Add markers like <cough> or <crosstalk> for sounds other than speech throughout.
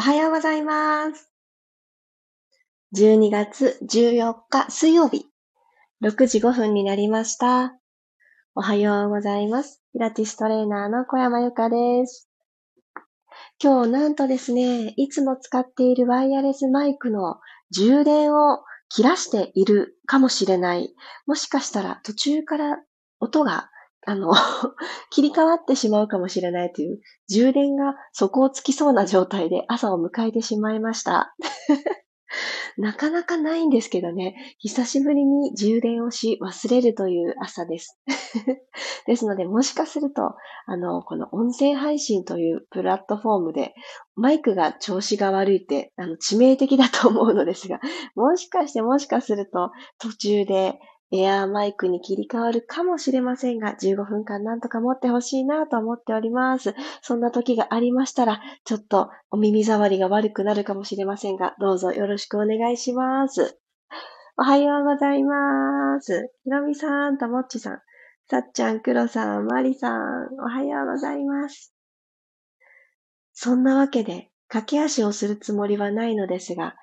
おはようございます。12月14日水曜日、6時5分になりました。おはようございます。ピラティストレーナーの小山由かです。今日なんとですね、いつも使っているワイヤレスマイクの充電を切らしているかもしれない。もしかしたら途中から音があの、<laughs> 切り替わってしまうかもしれないという、充電が底をつきそうな状態で朝を迎えてしまいました。<laughs> なかなかないんですけどね、久しぶりに充電をし忘れるという朝です。<laughs> ですので、もしかすると、あの、この音声配信というプラットフォームで、マイクが調子が悪いって、あの、致命的だと思うのですが、もしかしてもしかすると、途中で、エアーマイクに切り替わるかもしれませんが、15分間なんとか持ってほしいなと思っております。そんな時がありましたら、ちょっとお耳障りが悪くなるかもしれませんが、どうぞよろしくお願いします。おはようございます。ひろみさん、ともっちさん、さっちゃん、くろさん、まりさん、おはようございます。そんなわけで、駆け足をするつもりはないのですが、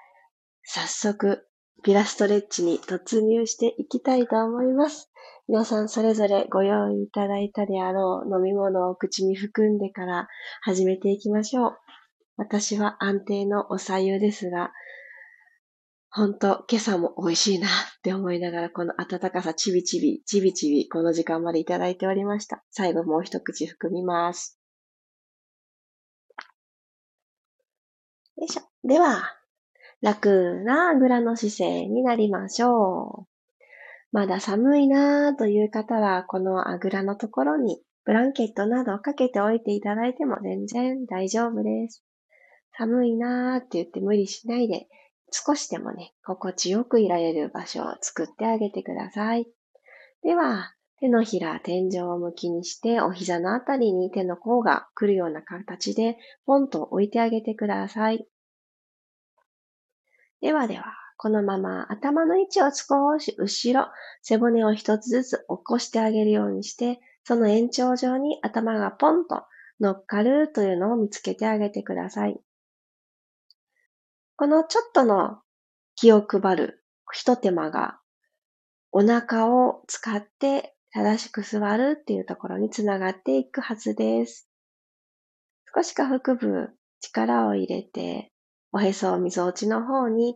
早速、ピラストレッチに突入していきたいと思います。皆さんそれぞれご用意いただいたであろう飲み物を口に含んでから始めていきましょう。私は安定のお茶湯ですが、ほんと今朝も美味しいなって思いながらこの暖かさちびちび、ちびちびこの時間までいただいておりました。最後もう一口含みます。よいしょ。では、楽なあぐらの姿勢になりましょう。まだ寒いなという方は、このあぐらのところにブランケットなどをかけておいていただいても全然大丈夫です。寒いなーって言って無理しないで、少しでもね、心地よくいられる場所を作ってあげてください。では、手のひら、天井を向きにして、お膝のあたりに手の甲が来るような形で、ポンと置いてあげてください。ではでは、このまま頭の位置を少し後ろ、背骨を一つずつ起こしてあげるようにして、その延長上に頭がポンと乗っかるというのを見つけてあげてください。このちょっとの気を配る一手間がお腹を使って正しく座るっていうところにつながっていくはずです。少し下腹部力を入れておへそをみぞおちの方に、ん？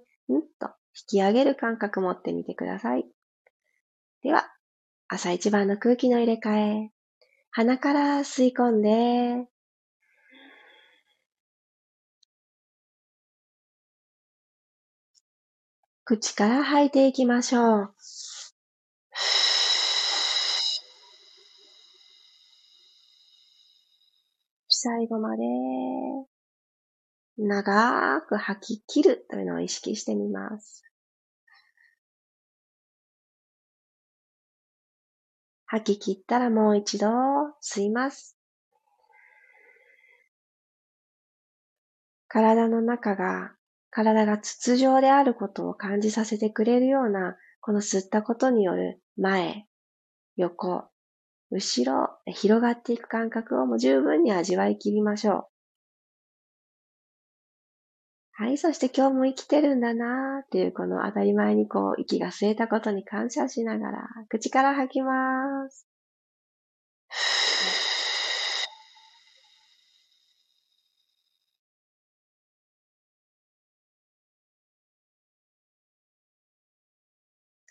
と引き上げる感覚持ってみてください。では、朝一番の空気の入れ替え。鼻から吸い込んで、口から吐いていきましょう。<sighs> 最後まで長く吐き切るというのを意識してみます。吐き切ったらもう一度吸います。体の中が、体が筒状であることを感じさせてくれるような、この吸ったことによる前、横、後ろ、広がっていく感覚をもう十分に味わい切りましょう。はい、そして今日も生きてるんだなーっていうこの当たり前にこう息が吸えたことに感謝しながら口から吐きます。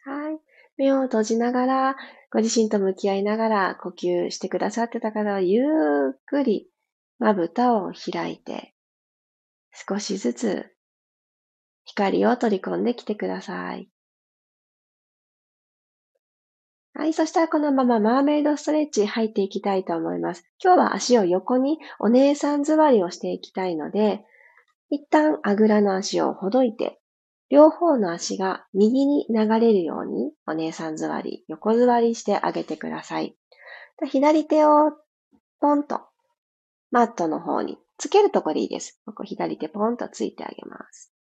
はい。目を閉じながら、ご自身と向き合いながら呼吸してくださってた方は、ゆっくりまぶたを開いて、少しずつ光を取り込んできてください。はい。そしたらこのままマーメイドストレッチ入っていきたいと思います。今日は足を横にお姉さん座りをしていきたいので、一旦あぐらの足をほどいて、両方の足が右に流れるようにお姉さん座り、横座りしてあげてください。左手をポンとマットの方につけるとこでいいです。ここ左手ポンとついてあげます。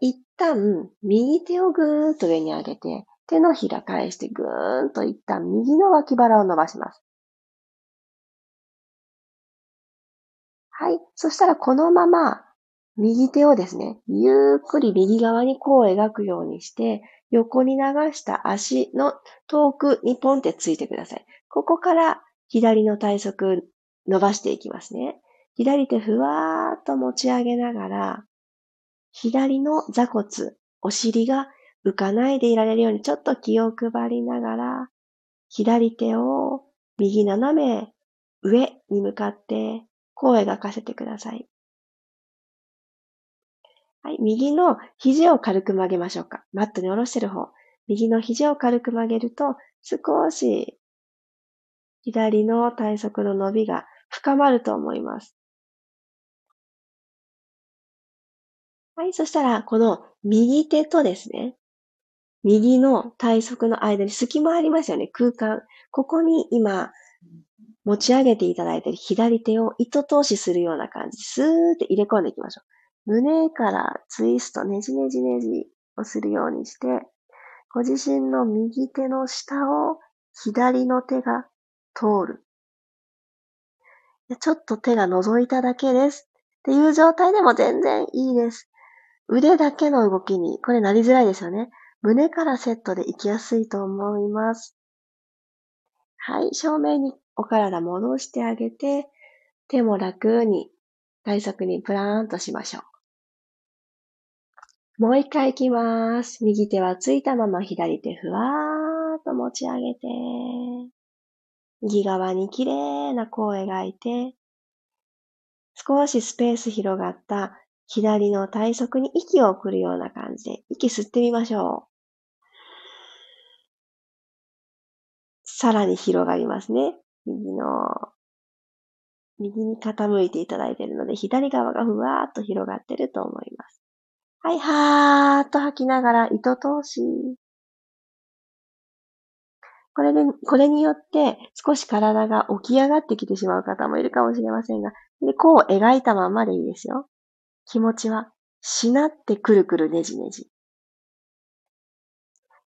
一旦、右手をぐーっと上に上げて、手のひら返してぐーんと一旦右の脇腹を伸ばします。はい。そしたらこのまま右手をですね、ゆっくり右側にこう描くようにして、横に流した足の遠くにポンってついてください。ここから左の体側伸ばしていきますね。左手ふわーっと持ち上げながら、左の座骨、お尻が浮かないでいられるようにちょっと気を配りながら、左手を右斜め上に向かってこう描かせてください。はい、右の肘を軽く曲げましょうか。マットに下ろしてる方。右の肘を軽く曲げると、少し左の体側の伸びが深まると思います。はい、そしたら、この右手とですね、右の体側の間に隙間ありますよね、空間。ここに今、持ち上げていただいている左手を糸通しするような感じ、スーって入れ込んでいきましょう。胸からツイスト、ねじねじねじをするようにして、ご自身の右手の下を左の手が通る。ちょっと手が覗いただけです。っていう状態でも全然いいです。腕だけの動きに、これなりづらいですよね。胸からセットで行きやすいと思います。はい、正面にお体戻してあげて、手も楽に体側にプラーンとしましょう。もう一回いきます。右手はついたまま左手ふわーっと持ち上げて、右側に綺麗な弧を描いて、少しスペース広がった左の体側に息を送るような感じで、息吸ってみましょう。さらに広がりますね。右の、右に傾いていただいているので、左側がふわーっと広がってると思います。はい、はーっと吐きながら糸通し。これで、これによって少し体が起き上がってきてしまう方もいるかもしれませんが、で、こう描いたままでいいですよ。気持ちは、しなってくるくるねじねじ。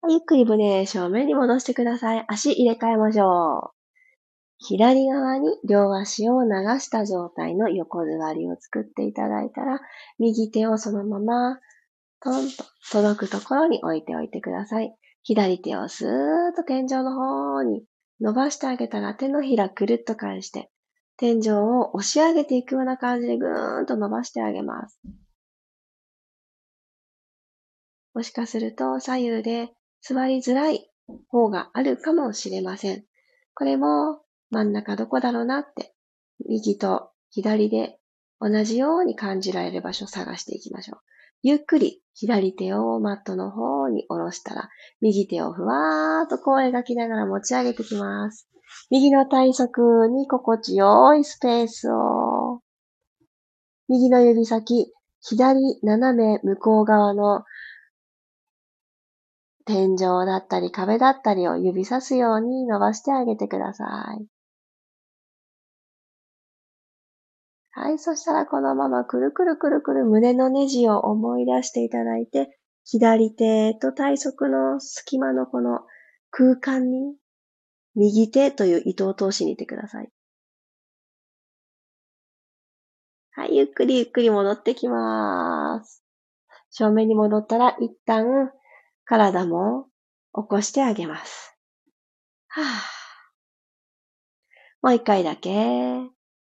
ゆっくり胸正面に戻してください。足入れ替えましょう。左側に両足を流した状態の横座りを作っていただいたら、右手をそのまま、トンと届くところに置いておいてください。左手をスーッと天井の方に伸ばしてあげたら手のひらくるっと返して、天井を押し上げていくような感じでぐーんと伸ばしてあげます。もしかすると左右で座りづらい方があるかもしれません。これも真ん中どこだろうなって、右と左で同じように感じられる場所を探していきましょう。ゆっくり左手をマットの方に下ろしたら、右手をふわーっとこう描きながら持ち上げていきます。右の体側に心地よいスペースを、右の指先、左斜め向こう側の天井だったり壁だったりを指さすように伸ばしてあげてください。はい。そしたらこのままくるくるくるくる胸のネジを思い出していただいて、左手と体側の隙間のこの空間に、右手という糸を通しに行ってください。はい。ゆっくりゆっくり戻ってきます。正面に戻ったら一旦体も起こしてあげます。はぁ。もう一回だけ。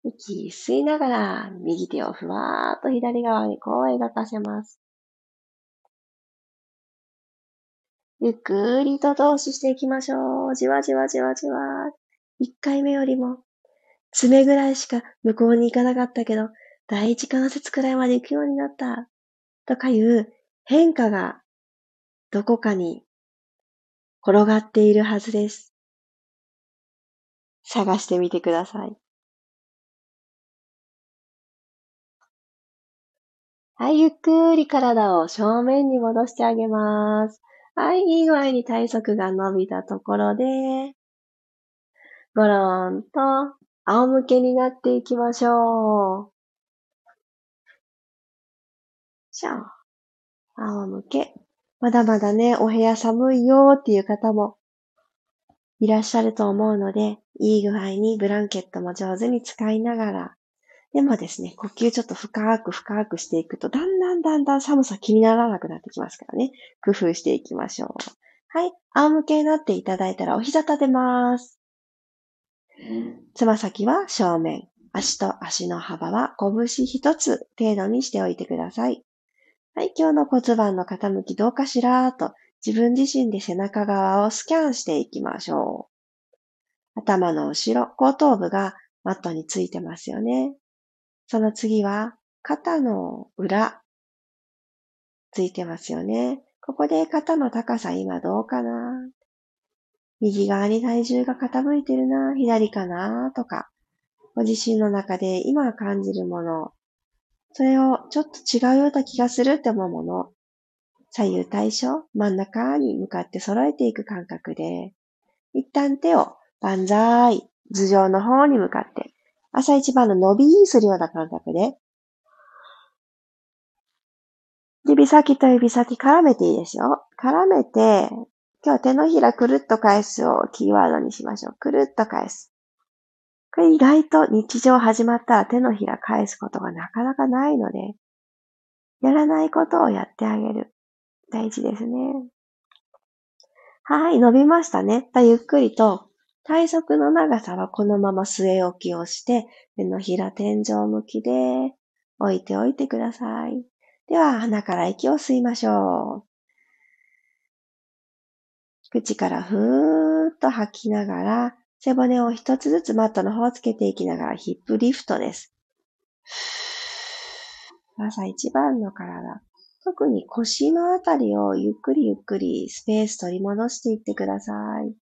息吸いながら、右手をふわーっと左側にこう描かせます。ゆっくりと投資していきましょう。じわじわじわじわ。一回目よりも、爪ぐらいしか向こうに行かなかったけど、第一関節くらいまで行くようになった。とかいう変化がどこかに転がっているはずです。探してみてください。はい、ゆっくり体を正面に戻してあげます。はい、いい具合に体側が伸びたところで、ゴロンと仰向けになっていきましょう。しょ。仰向け。まだまだね、お部屋寒いよっていう方もいらっしゃると思うので、いい具合にブランケットも上手に使いながら、でもですね、呼吸ちょっと深く深くしていくと、だんだんだんだん寒さ気にならなくなってきますからね。工夫していきましょう。はい。仰向けになっていただいたらお膝立てます。つま先は正面。足と足の幅は拳一つ程度にしておいてください。はい。今日の骨盤の傾きどうかしらと自分自身で背中側をスキャンしていきましょう。頭の後ろ、後頭部がマットについてますよね。その次は、肩の裏、ついてますよね。ここで肩の高さ今どうかな。右側に体重が傾いてるな。左かな。とか、ご自身の中で今感じるもの、それをちょっと違うような気がするって思うもの、左右対称、真ん中に向かって揃えていく感覚で、一旦手を万歳、頭上の方に向かって。朝一番の伸びするような感覚で、指先と指先絡めていいですよ。絡めて、今日は手のひらくるっと返すをキーワードにしましょう。くるっと返す。これ意外と日常始まったら手のひら返すことがなかなかないので、やらないことをやってあげる。大事ですね。はい、伸びましたね。ゆっくりと体側の長さはこのまま据え置きをして、手のひら天井向きで置いておいてください。では、鼻から息を吸いましょう。口からふーっと吐きながら、背骨を一つずつマットの方をつけていきながらヒップリフトです。朝一番の体。特に腰のあたりをゆっくりゆっくりスペース取り戻していってください。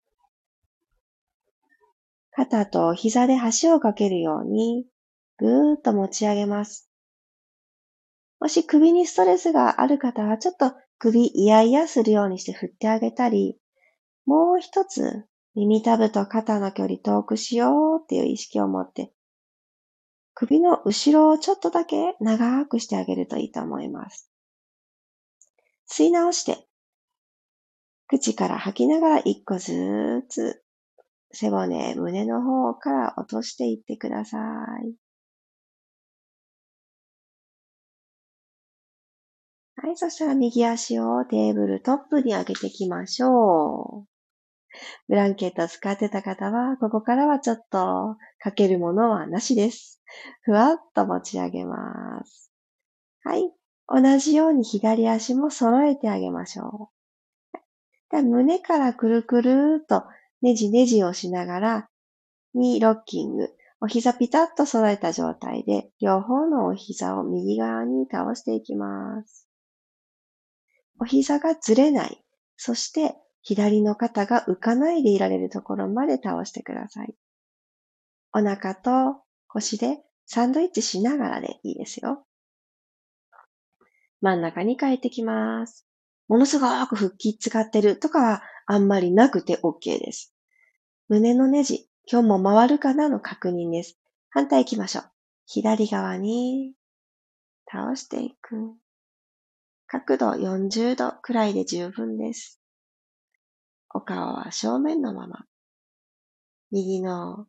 肩と膝で橋をかけるように、ぐーっと持ち上げます。もし首にストレスがある方は、ちょっと首イヤイヤするようにして振ってあげたり、もう一つ、耳たぶと肩の距離遠くしようっていう意識を持って、首の後ろをちょっとだけ長くしてあげるといいと思います。吸い直して、口から吐きながら一個ずつ背骨、胸の方から落としていってください。はい、そしたら右足をテーブルトップに上げていきましょう。ブランケット使ってた方は、ここからはちょっとかけるものはなしです。ふわっと持ち上げます。はい。同じように左足も揃えてあげましょう。胸からくるくるっとねじねじをしながら、にロッキング。お膝ピタッと揃えた状態で、両方のお膝を右側に倒していきます。お膝がずれない。そして、左の肩が浮かないでいられるところまで倒してください。お腹と腰でサンドイッチしながらでいいですよ。真ん中に帰ってきます。ものすごく腹筋使ってるとかはあんまりなくて OK です。胸のネジ、今日も回るかなの確認です。反対行きましょう。左側に倒していく。角度40度くらいで十分です。お顔は正面のまま。右の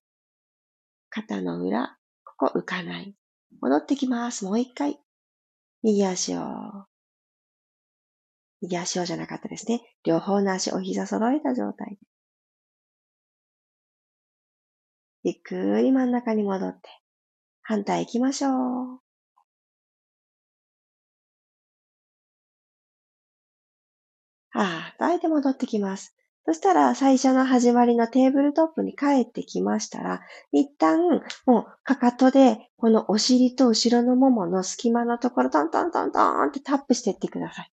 肩の裏、ここ浮かない。戻ってきます。もう一回。右足を右足をじゃなかったですね。両方の足、お膝揃えた状態で。ゆっく？り真ん中に戻って、反対行きましょう。ああ、あえて戻ってきます。そしたら最初の始まりのテーブルトップに帰ってきましたら、一旦もうかかとでこのお尻と後ろのももの隙間のところトントントントンってタップしていってください。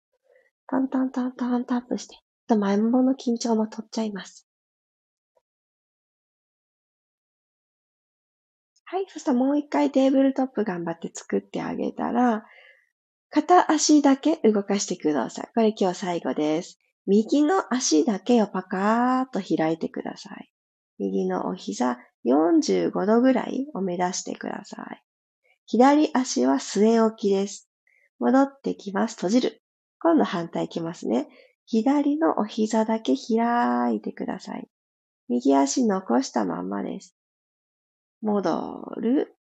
タンタンタンタンタップして、と前ももの緊張も取っちゃいます。はい。そしたらもう一回テーブルトップ頑張って作ってあげたら、片足だけ動かしてください。これ今日最後です。右の足だけをパカーっと開いてください。右のお膝45度ぐらいを目指してください。左足は据え置きです。戻ってきます。閉じる。今度反対いきますね。左のお膝だけ開いてください。右足残したまんまです。戻る。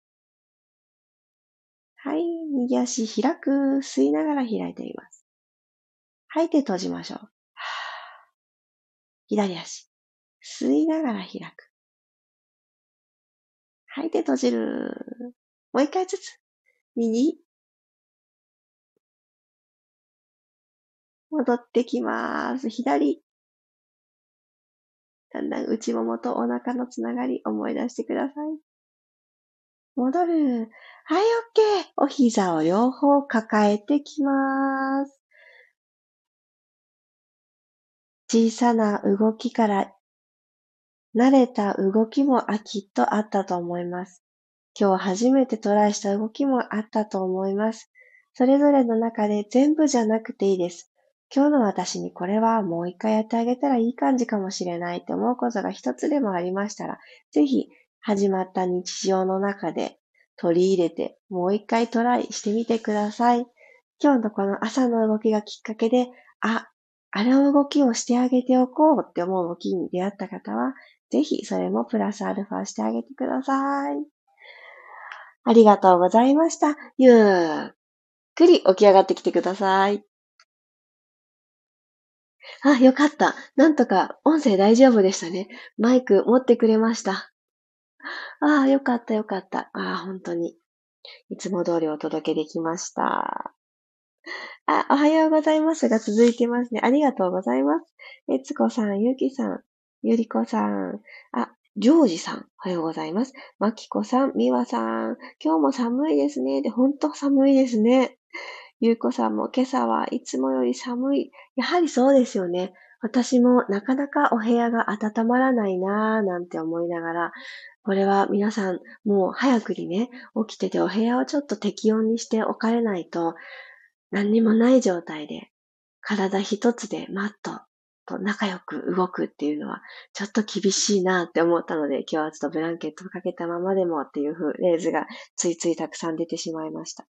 はい。右足開く。吸いながら開いてみます。吐いて閉じましょう。<sighs> 左足。吸いながら開く。吐いて閉じる。もう一回ずつ。右。戻ってきます。左。だんだん内ももとお腹のつながり思い出してください。戻る。はい、オッケー。お膝を両方抱えてきます。小さな動きから慣れた動きもあきっとあったと思います。今日初めてトライした動きもあったと思います。それぞれの中で全部じゃなくていいです。今日の私にこれはもう一回やってあげたらいい感じかもしれないって思うことが一つでもありましたら、ぜひ始まった日常の中で取り入れてもう一回トライしてみてください。今日のこの朝の動きがきっかけで、あ、あれの動きをしてあげておこうって思う動きに出会った方は、ぜひそれもプラスアルファしてあげてください。ありがとうございました。ゆっくり起き上がってきてください。あ、よかった。なんとか音声大丈夫でしたね。マイク持ってくれました。<laughs> ああ、よかったよかった。ああ、本当に。いつも通りお届けできました。あ、おはようございますが続いてますね。ありがとうございます。えつこさん、ゆきさん、ゆりこさん、あ、ジョージさん、おはようございます。まきこさん、みわさん、今日も寒いですね。で、ほんと寒いですね。ゆうこさんも今朝はいつもより寒い。やはりそうですよね。私もなかなかお部屋が温まらないなぁなんて思いながら、これは皆さんもう早くにね、起きててお部屋をちょっと適温にしておかれないと、何にもない状態で、体一つでマットと仲良く動くっていうのは、ちょっと厳しいなって思ったので、今日はちょっとブランケットをかけたままでもっていうフレーズがついついたくさん出てしまいました。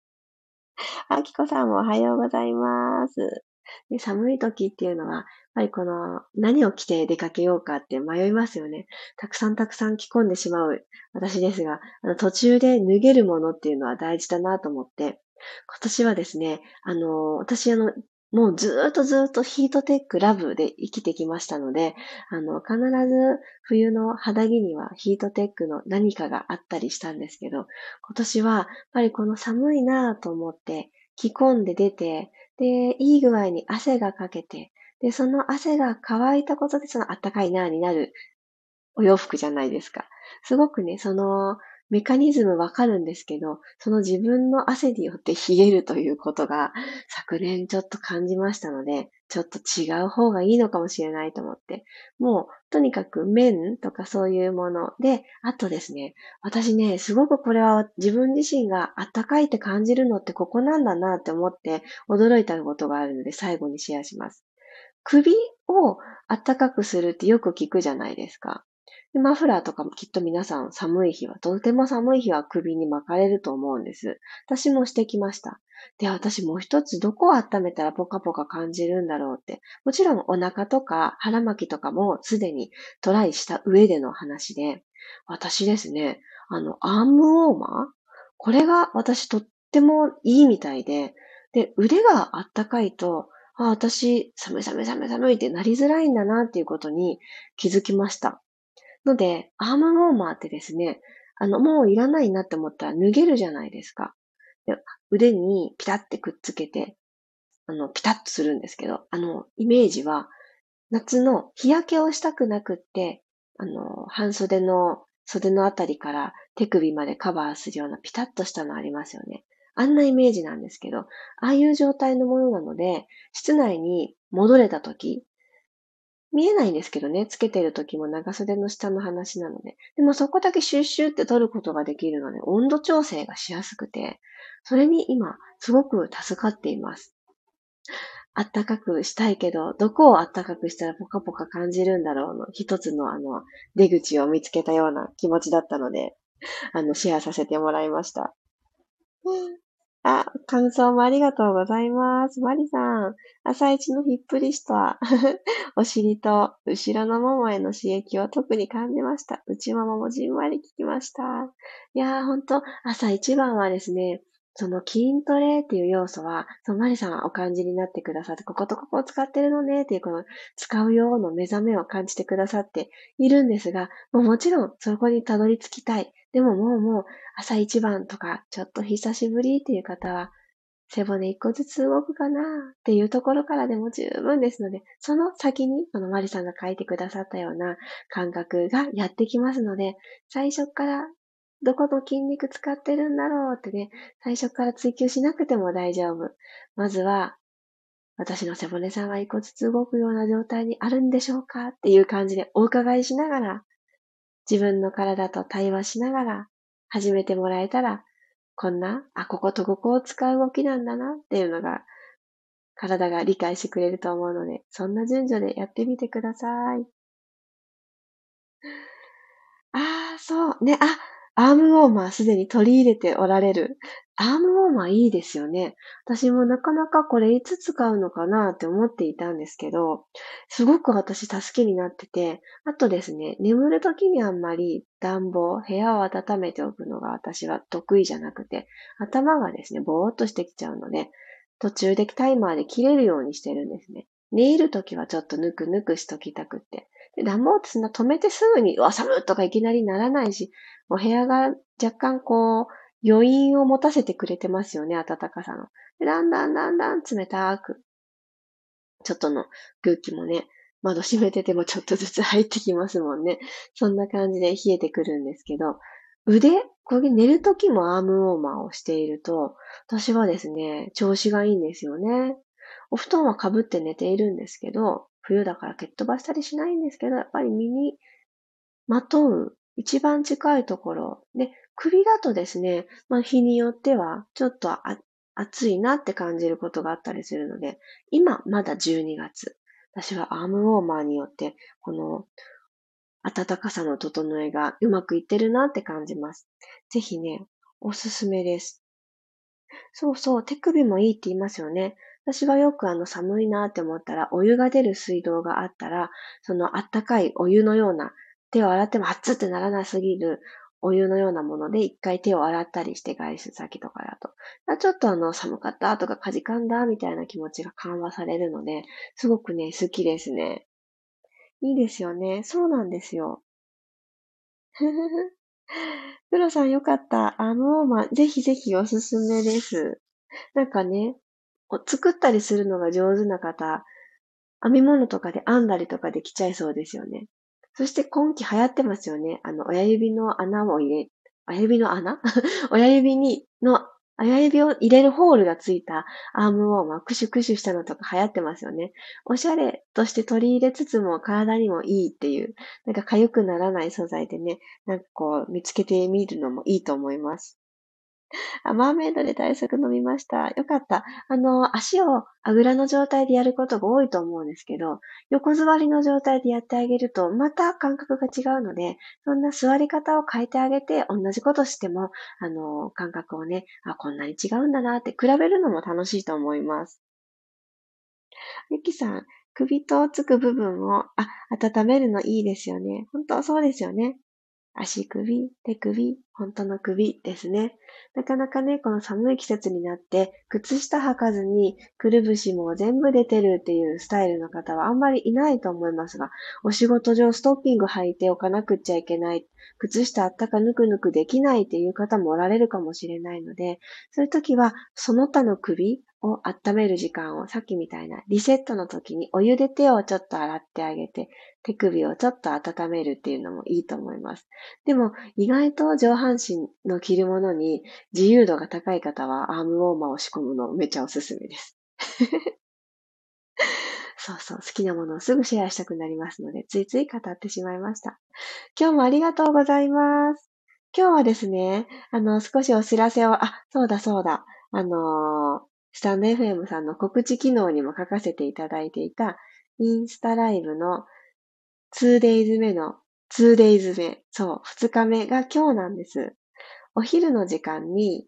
<laughs> あきこさんもおはようございます。で寒い時っていうのは、やっぱりこの何を着て出かけようかって迷いますよね。たくさんたくさん着込んでしまう私ですが、あの途中で脱げるものっていうのは大事だなと思って、今年はですね、あの、私あの、もうずっとずっとヒートテックラブで生きてきましたので、あの、必ず冬の肌着にはヒートテックの何かがあったりしたんですけど、今年はやっぱりこの寒いなぁと思って着込んで出て、で、いい具合に汗がかけて、で、その汗が乾いたことでその暖かいなぁになるお洋服じゃないですか。すごくね、そのメカニズムわかるんですけど、その自分の汗によって冷えるということが昨年ちょっと感じましたので、ちょっと違う方がいいのかもしれないと思って、もうとにかく麺とかそういうもので、あとですね、私ね、すごくこれは自分自身があったかいって感じるのってここなんだなって思って驚いたことがあるので最後にシェアします。首をあったかくするってよく聞くじゃないですか。マフラーとかもきっと皆さん寒い日は、とても寒い日は首に巻かれると思うんです。私もしてきました。で、私もう一つどこを温めたらポカポカ感じるんだろうって。もちろんお腹とか腹巻きとかもすでにトライした上での話で、私ですね、あの、アームウォーマー？これが私とってもいいみたいで、で、腕があったかいと、あ、私、寒い寒い寒い寒いってなりづらいんだなっていうことに気づきました。ので、アームウォーマーってですね、あの、もういらないなって思ったら脱げるじゃないですか。腕にピタってくっつけて、あの、ピタッとするんですけど、あの、イメージは、夏の日焼けをしたくなくって、あの、半袖の袖のあたりから手首までカバーするようなピタッとしたのありますよね。あんなイメージなんですけど、ああいう状態のものなので、室内に戻れた時、見えないんですけどね、つけてる時も長袖の下の話なので。でもそこだけシュッシュって取ることができるので、温度調整がしやすくて、それに今、すごく助かっています。あったかくしたいけど、どこをあったかくしたらポカポカ感じるんだろうの、一つのあの、出口を見つけたような気持ちだったので、あの、シェアさせてもらいました。あ、感想もありがとうございます。マリさん、朝一のひっぷりしたお尻と後ろのももへの刺激を特に感じました。内もももじんわり聞きました。いやー、ほんと、朝一番はですね、その筋トレっていう要素は、そのマリさんはお感じになってくださって、こことここを使ってるのねっていうこの使うようの目覚めを感じてくださっているんですが、もうもちろんそこにたどり着きたい。でももうもう朝一番とかちょっと久しぶりっていう方は、背骨一個ずつ動くかなっていうところからでも十分ですので、その先に、このマリさんが書いてくださったような感覚がやってきますので、最初からどこの筋肉使ってるんだろうってね、最初から追求しなくても大丈夫。まずは、私の背骨さんは一個ずつ動くような状態にあるんでしょうかっていう感じでお伺いしながら、自分の体と対話しながら始めてもらえたら、こんな、あ、こことここを使う動きなんだなっていうのが、体が理解してくれると思うので、そんな順序でやってみてください。ああ、そう。ね、あ、アームウォーマーすでに取り入れておられる。アームウォーマーいいですよね。私もなかなかこれいつ使うのかなって思っていたんですけど、すごく私助けになってて、あとですね、眠るときにあんまり暖房、部屋を温めておくのが私は得意じゃなくて、頭がですね、ぼーっとしてきちゃうので、途中でタイマーで切れるようにしてるんですね。寝るときはちょっとぬくぬくしときたくって。で暖房ってそんな止めてすぐに、うわ、寒とかいきなりならないし、お部屋が若干こう、余韻を持たせてくれてますよね、暖かさの。だんだんだんだん冷たく、ちょっとの空気もね、窓閉めててもちょっとずつ入ってきますもんね。そんな感じで冷えてくるんですけど、腕これ寝るときもアームウォーマーをしていると、私はですね、調子がいいんですよね。お布団は被って寝ているんですけど、冬だから蹴っ飛ばしたりしないんですけど、やっぱり身にまとう一番近いところ。で、首だとですね、まあ日によってはちょっと暑いなって感じることがあったりするので、今まだ12月。私はアームウォーマーによって、この暖かさの整えがうまくいってるなって感じます。ぜひね、おすすめです。そうそう、手首もいいって言いますよね。私はよくあの寒いなって思ったら、お湯が出る水道があったら、そのあったかいお湯のような、手を洗っても熱ってならなすぎるお湯のようなもので一回手を洗ったりして外出先とかだと。ちょっとあの寒かったとかかじかんだみたいな気持ちが緩和されるので、すごくね、好きですね。いいですよね。そうなんですよ。ふふふ。プロさんよかった。あの、まぜひぜひおすすめです。なんかね、作ったりするのが上手な方、編み物とかで編んだりとかできちゃいそうですよね。そして今季流行ってますよね。あの、親指の穴を入れ、親指の穴？<laughs> 親指に、の、親指を入れるホールがついたアームウォーマー、クシュクシュしたのとか流行ってますよね。おしゃれとして取り入れつつも体にもいいっていう、なんか痒くならない素材でね、なんかこう見つけてみるのもいいと思います。あ、マーメイドで対策飲みました。よかった。あの、足をあぐらの状態でやることが多いと思うんですけど、横座りの状態でやってあげると、また感覚が違うので、そんな座り方を変えてあげて、同じことしても、あの、感覚をね、あ、こんなに違うんだなって比べるのも楽しいと思います。ゆきさん、首とつく部分を、あ、温めるのいいですよね。本当そうですよね。足首、手首、本当の首ですね。なかなかね、この寒い季節になって、靴下履かずに、くるぶしも全部出てるっていうスタイルの方はあんまりいないと思いますが、お仕事上ストッキング履いておかなくっちゃいけない、靴下あったかぬくぬくできないっていう方もおられるかもしれないので、そういう時は、その他の首を温める時間をさっきみたいなリセットの時にお湯で手をちょっと洗ってあげて、手首をちょっと温めるっていうのもいいと思います。でも意外と上半身の着るものに自由度が高い方はアームウォーマーを仕込むのめちゃおすすめです。<laughs> そうそう、好きなものをすぐシェアしたくなりますので、ついつい語ってしまいました。今日もありがとうございます。今日はですね、あの、少しお知らせを、あ、そうだそうだ、あのスタンド FM さんの告知機能にも書かせていただいていた、インスタライブの 2days 目の 2days 目、そう、2日目が今日なんです。お昼の時間に、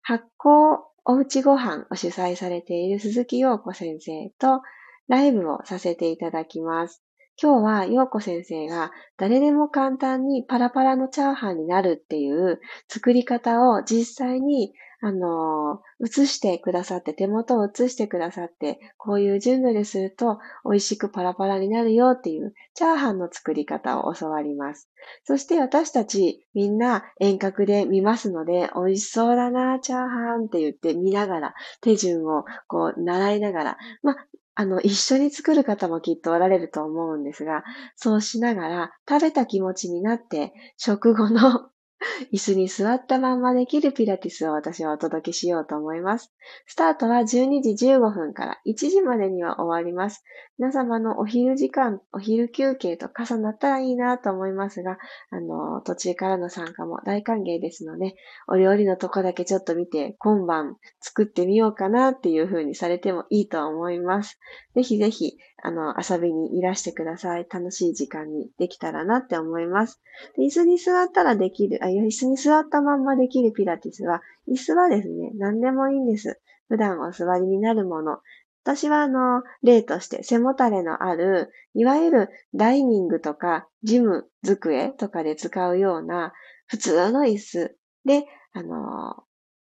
発酵おうちご飯を主催されている鈴木陽子先生とライブをさせていただきます。今日は陽子先生が誰でも簡単にパラパラのチャーハンになるっていう作り方を実際にあの、映してくださって、手元を映してくださって、こういう順度ですると美味しくパラパラになるよっていうチャーハンの作り方を教わります。そして私たちみんな遠隔で見ますので、美味しそうだな、チャーハンって言って見ながら、手順をこう習いながら、まあ、あの、一緒に作る方もきっとおられると思うんですが、そうしながら食べた気持ちになって、食後の <laughs> 椅子に座ったまんまできるピラティスを私はお届けしようと思います。スタートは12時15分から1時までには終わります。皆様のお昼時間、お昼休憩と重なったらいいなと思いますが、あの、途中からの参加も大歓迎ですので、お料理のとこだけちょっと見て、今晩作ってみようかなっていう風にされてもいいと思います。ぜひぜひ、あの、遊びにいらしてください。楽しい時間にできたらなって思います。で椅子に座ったらできる、あ、椅子に座ったまんまできるピラティスは、椅子はですね、何でもいいんです。普段お座りになるもの。私はあの、例として背もたれのある、いわゆるダイニングとかジム机とかで使うような普通の椅子で、あの、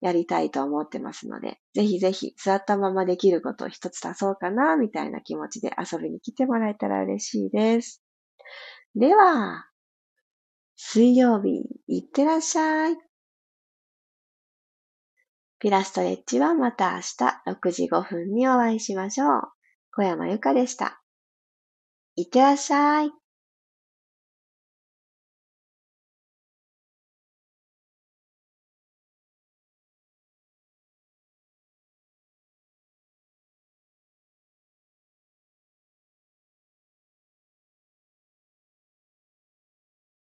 やりたいと思ってますので、ぜひぜひ座ったままできることを一つ足そうかな、みたいな気持ちで遊びに来てもらえたら嬉しいです。では、水曜日、いってらっしゃい。ピラストレッチはまた明日6時5分にお会いしましょう。小山由かでした。いってらっしゃい。